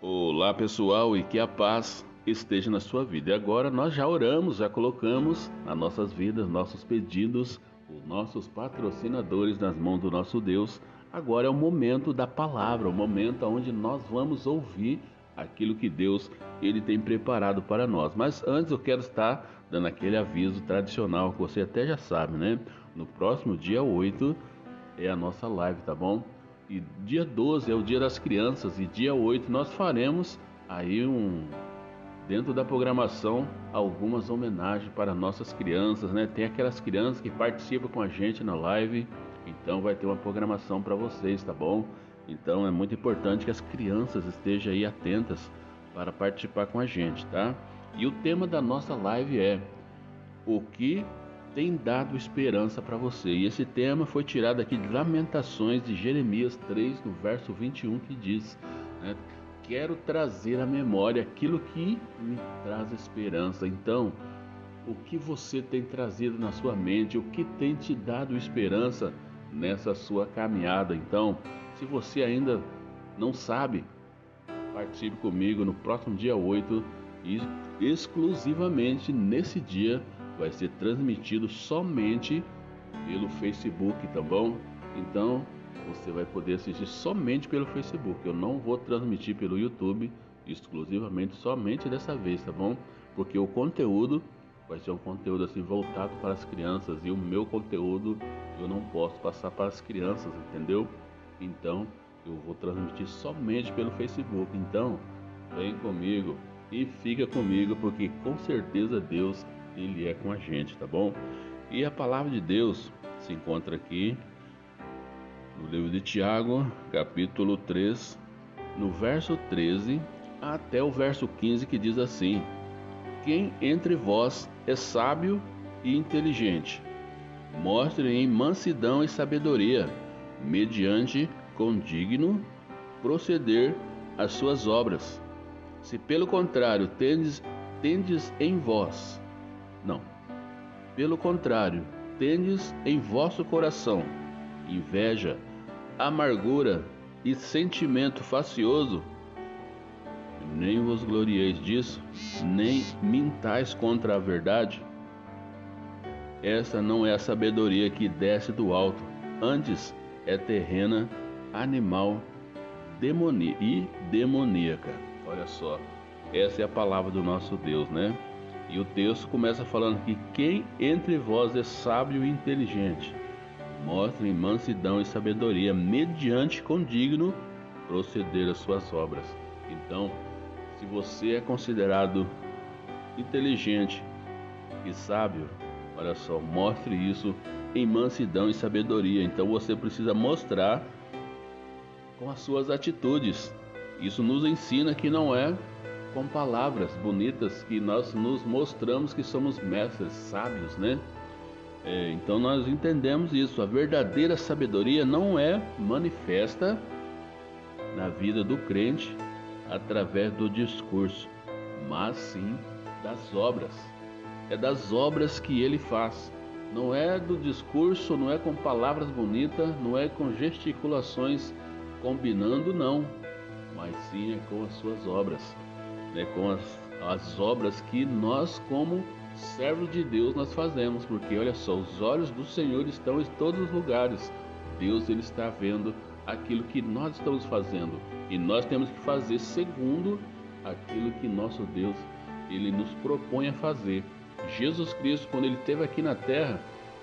Olá pessoal e que a paz esteja na sua vida. E agora nós já oramos, já colocamos nas nossas vidas, nossos pedidos, os nossos patrocinadores nas mãos do nosso Deus. Agora é o momento da palavra, o momento onde nós vamos ouvir aquilo que Deus ele tem preparado para nós. Mas antes eu quero estar dando aquele aviso tradicional que você até já sabe, né? No próximo dia 8 é a nossa live, tá bom? E dia 12 é o dia das crianças e dia 8 nós faremos aí um dentro da programação algumas homenagens para nossas crianças, né? Tem aquelas crianças que participam com a gente na live, então vai ter uma programação para vocês, tá bom? Então é muito importante que as crianças estejam aí atentas para participar com a gente, tá? E o tema da nossa live é o que tem dado esperança para você. E esse tema foi tirado aqui de Lamentações de Jeremias 3, no verso 21, que diz: né, Quero trazer à memória aquilo que me traz esperança. Então, o que você tem trazido na sua mente, o que tem te dado esperança nessa sua caminhada. Então, se você ainda não sabe, participe comigo no próximo dia 8 e exclusivamente nesse dia vai ser transmitido somente pelo Facebook, tá bom? Então você vai poder assistir somente pelo Facebook. Eu não vou transmitir pelo YouTube exclusivamente somente dessa vez, tá bom? Porque o conteúdo vai ser um conteúdo assim voltado para as crianças e o meu conteúdo eu não posso passar para as crianças, entendeu? Então eu vou transmitir somente pelo Facebook. Então vem comigo e fica comigo porque com certeza Deus ele é com a gente, tá bom? E a palavra de Deus se encontra aqui no livro de Tiago, capítulo 3, no verso 13 até o verso 15, que diz assim: Quem entre vós é sábio e inteligente, mostre em mansidão e sabedoria, mediante condigno proceder as suas obras. Se pelo contrário tendes, tendes em vós. Pelo contrário, tendes em vosso coração inveja, amargura e sentimento facioso. Nem vos glorieis disso, nem mintais contra a verdade. Essa não é a sabedoria que desce do alto, antes é terrena, animal e demoníaca. Olha só, essa é a palavra do nosso Deus, né? E o texto começa falando que quem entre vós é sábio e inteligente, mostre mansidão e sabedoria, mediante condigno proceder as suas obras. Então, se você é considerado inteligente e sábio, olha só, mostre isso em mansidão e sabedoria. Então você precisa mostrar com as suas atitudes. Isso nos ensina que não é com palavras bonitas que nós nos mostramos que somos mestres sábios, né? É, então nós entendemos isso. A verdadeira sabedoria não é manifesta na vida do crente através do discurso, mas sim das obras. É das obras que ele faz. Não é do discurso, não é com palavras bonitas, não é com gesticulações combinando, não, mas sim é com as suas obras né, com as, as obras que nós, como servos de Deus, nós fazemos, porque olha só, os olhos do Senhor estão em todos os lugares. Deus ele está vendo aquilo que nós estamos fazendo e nós temos que fazer segundo aquilo que nosso Deus ele nos propõe a fazer. Jesus Cristo, quando ele esteve aqui na terra,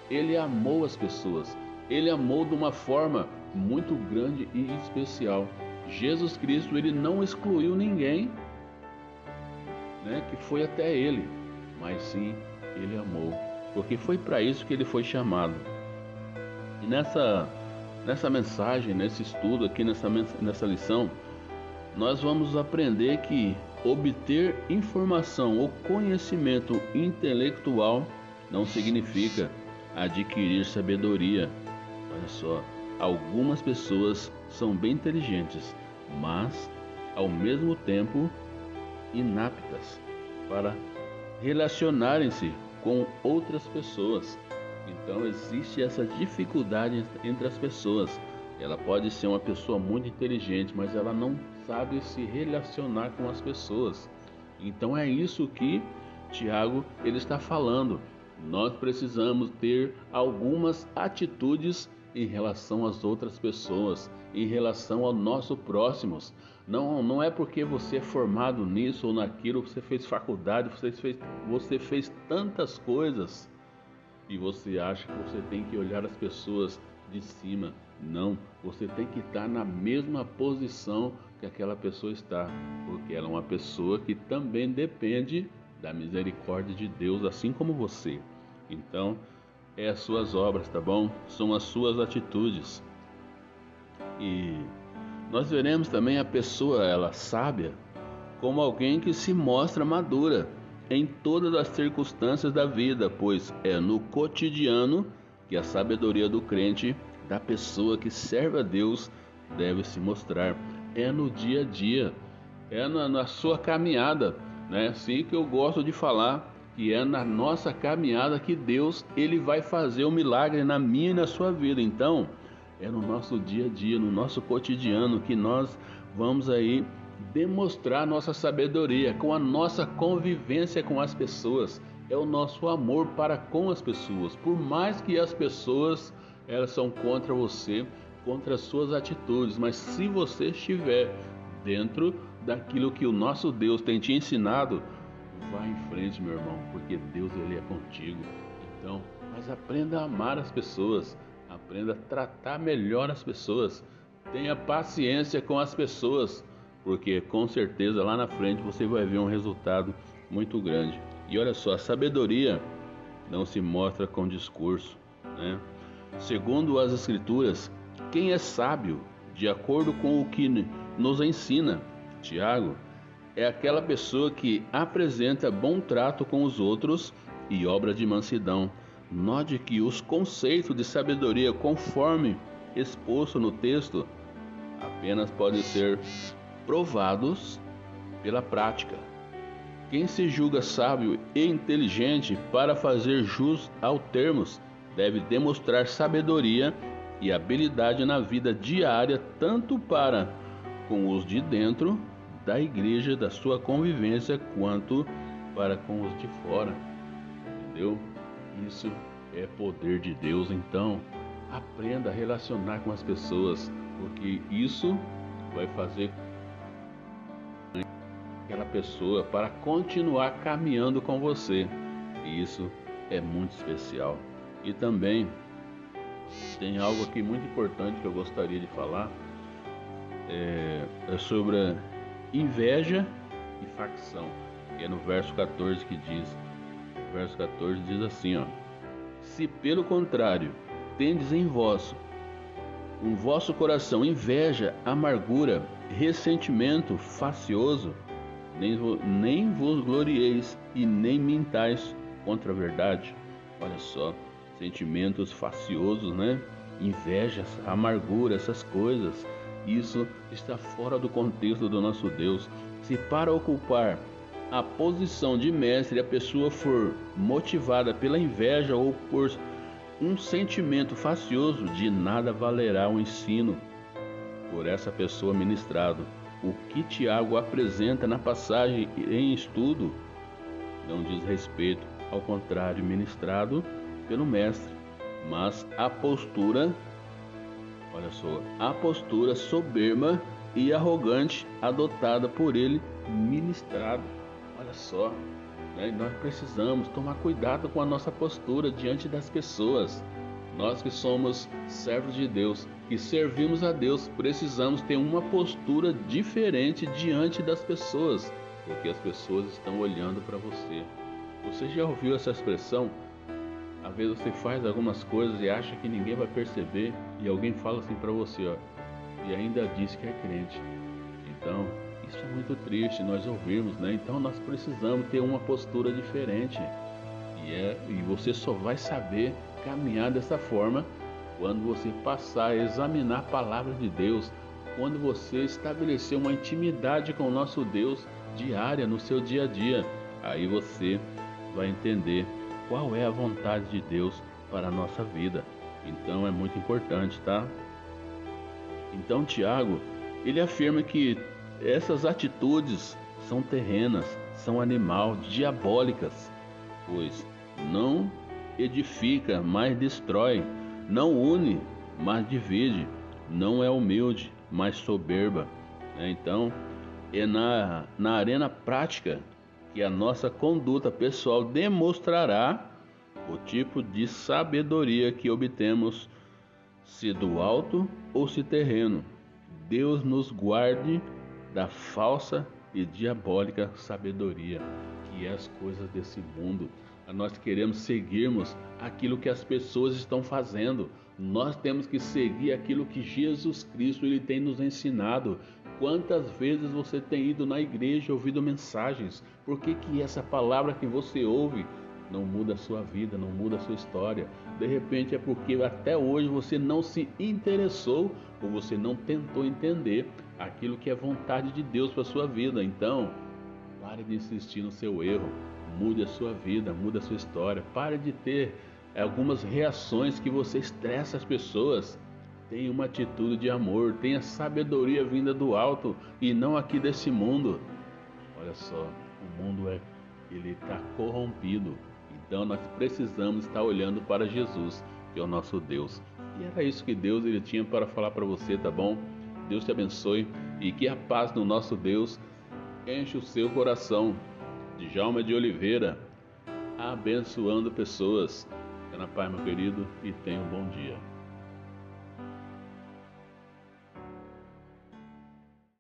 ele amou as pessoas. Ele amou de uma forma muito grande e especial. Jesus Cristo, ele não excluiu ninguém né, que foi até ele, mas sim ele amou, porque foi para isso que ele foi chamado. E nessa, nessa mensagem, nesse estudo aqui, nessa, nessa lição, nós vamos aprender que obter informação ou conhecimento intelectual não significa adquirir sabedoria. Olha só, algumas pessoas são bem inteligentes, mas ao mesmo tempo inaptas para relacionarem-se com outras pessoas. Então existe essa dificuldade entre as pessoas. Ela pode ser uma pessoa muito inteligente, mas ela não sabe se relacionar com as pessoas. Então é isso que Tiago ele está falando. Nós precisamos ter algumas atitudes em relação às outras pessoas, em relação ao nosso próximos. Não, não é porque você é formado nisso ou naquilo, você fez faculdade, você fez, você fez tantas coisas e você acha que você tem que olhar as pessoas de cima. Não, você tem que estar na mesma posição que aquela pessoa está, porque ela é uma pessoa que também depende da misericórdia de Deus, assim como você. Então, é as suas obras, tá bom? São as suas atitudes. E nós veremos também a pessoa, ela sábia, como alguém que se mostra madura em todas as circunstâncias da vida, pois é no cotidiano que a sabedoria do crente, da pessoa que serve a Deus, deve se mostrar. É no dia a dia, é na, na sua caminhada, né? Assim que eu gosto de falar, que é na nossa caminhada que Deus ele vai fazer o um milagre na minha e na sua vida. Então, é no nosso dia a dia, no nosso cotidiano que nós vamos aí demonstrar nossa sabedoria com a nossa convivência com as pessoas. É o nosso amor para com as pessoas. Por mais que as pessoas elas são contra você, contra as suas atitudes, mas se você estiver dentro daquilo que o nosso Deus tem te ensinado, Vá em frente, meu irmão, porque Deus ele é contigo. Então, mas aprenda a amar as pessoas, aprenda a tratar melhor as pessoas. Tenha paciência com as pessoas, porque com certeza lá na frente você vai ver um resultado muito grande. E olha só, a sabedoria não se mostra com discurso, né? Segundo as escrituras, quem é sábio, de acordo com o que nos ensina, Tiago, é aquela pessoa que apresenta bom trato com os outros e obra de mansidão. Note que os conceitos de sabedoria, conforme exposto no texto, apenas podem ser provados pela prática. Quem se julga sábio e inteligente para fazer jus ao termos deve demonstrar sabedoria e habilidade na vida diária, tanto para com os de dentro da igreja, da sua convivência, quanto para com os de fora. Entendeu? Isso é poder de Deus. Então, aprenda a relacionar com as pessoas, porque isso vai fazer aquela pessoa para continuar caminhando com você. E isso é muito especial. E também tem algo aqui muito importante que eu gostaria de falar. É, é sobre inveja e facção. E é no verso 14 que diz, verso 14 diz assim, ó: Se pelo contrário tendes em vós um vosso coração inveja, amargura, ressentimento facioso, nem, nem vos glorieis e nem mintais contra a verdade. Olha só, sentimentos faciosos, né? Inveja, amargura, essas coisas isso está fora do contexto do nosso Deus. Se para ocupar a posição de mestre a pessoa for motivada pela inveja ou por um sentimento facioso, de nada valerá o ensino por essa pessoa ministrado. O que Tiago apresenta na passagem em estudo não diz respeito, ao contrário, ministrado pelo mestre, mas a postura Olha só, a postura soberba e arrogante adotada por ele ministrado. Só, né? nós precisamos tomar cuidado com a nossa postura diante das pessoas. Nós que somos servos de Deus, que servimos a Deus, precisamos ter uma postura diferente diante das pessoas, porque as pessoas estão olhando para você. Você já ouviu essa expressão? Às vezes você faz algumas coisas e acha que ninguém vai perceber e alguém fala assim para você, ó, e ainda diz que é crente. Então, isso é muito triste nós ouvirmos, né? Então nós precisamos ter uma postura diferente. E é e você só vai saber caminhar dessa forma quando você passar a examinar a palavra de Deus, quando você estabelecer uma intimidade com o nosso Deus diária no seu dia a dia. Aí você vai entender qual é a vontade de Deus para a nossa vida. Então é muito importante, tá? Então Tiago, ele afirma que essas atitudes são terrenas, são animal, diabólicas, pois não edifica, mas destrói, não une, mas divide, não é humilde, mas soberba. Né? Então, é na, na arena prática que a nossa conduta pessoal demonstrará o tipo de sabedoria que obtemos, se do alto ou se terreno. Deus nos guarde da falsa e diabólica sabedoria, que é as coisas desse mundo. Nós queremos seguirmos aquilo que as pessoas estão fazendo. Nós temos que seguir aquilo que Jesus Cristo ele tem nos ensinado. Quantas vezes você tem ido na igreja ouvido mensagens? Por que, que essa palavra que você ouve não muda a sua vida, não muda a sua história? De repente é porque até hoje você não se interessou ou você não tentou entender aquilo que é vontade de Deus para a sua vida. Então, pare de insistir no seu erro, mude a sua vida, mude a sua história, pare de ter algumas reações que você estressa as pessoas. Tenha uma atitude de amor, tenha sabedoria vinda do alto e não aqui desse mundo. Olha só, o mundo é ele está corrompido. Então nós precisamos estar olhando para Jesus, que é o nosso Deus. E era isso que Deus ele tinha para falar para você, tá bom? Deus te abençoe e que a paz do nosso Deus enche o seu coração. Djalma de Oliveira, abençoando pessoas. Fica na paz, meu querido, e tenha um bom dia.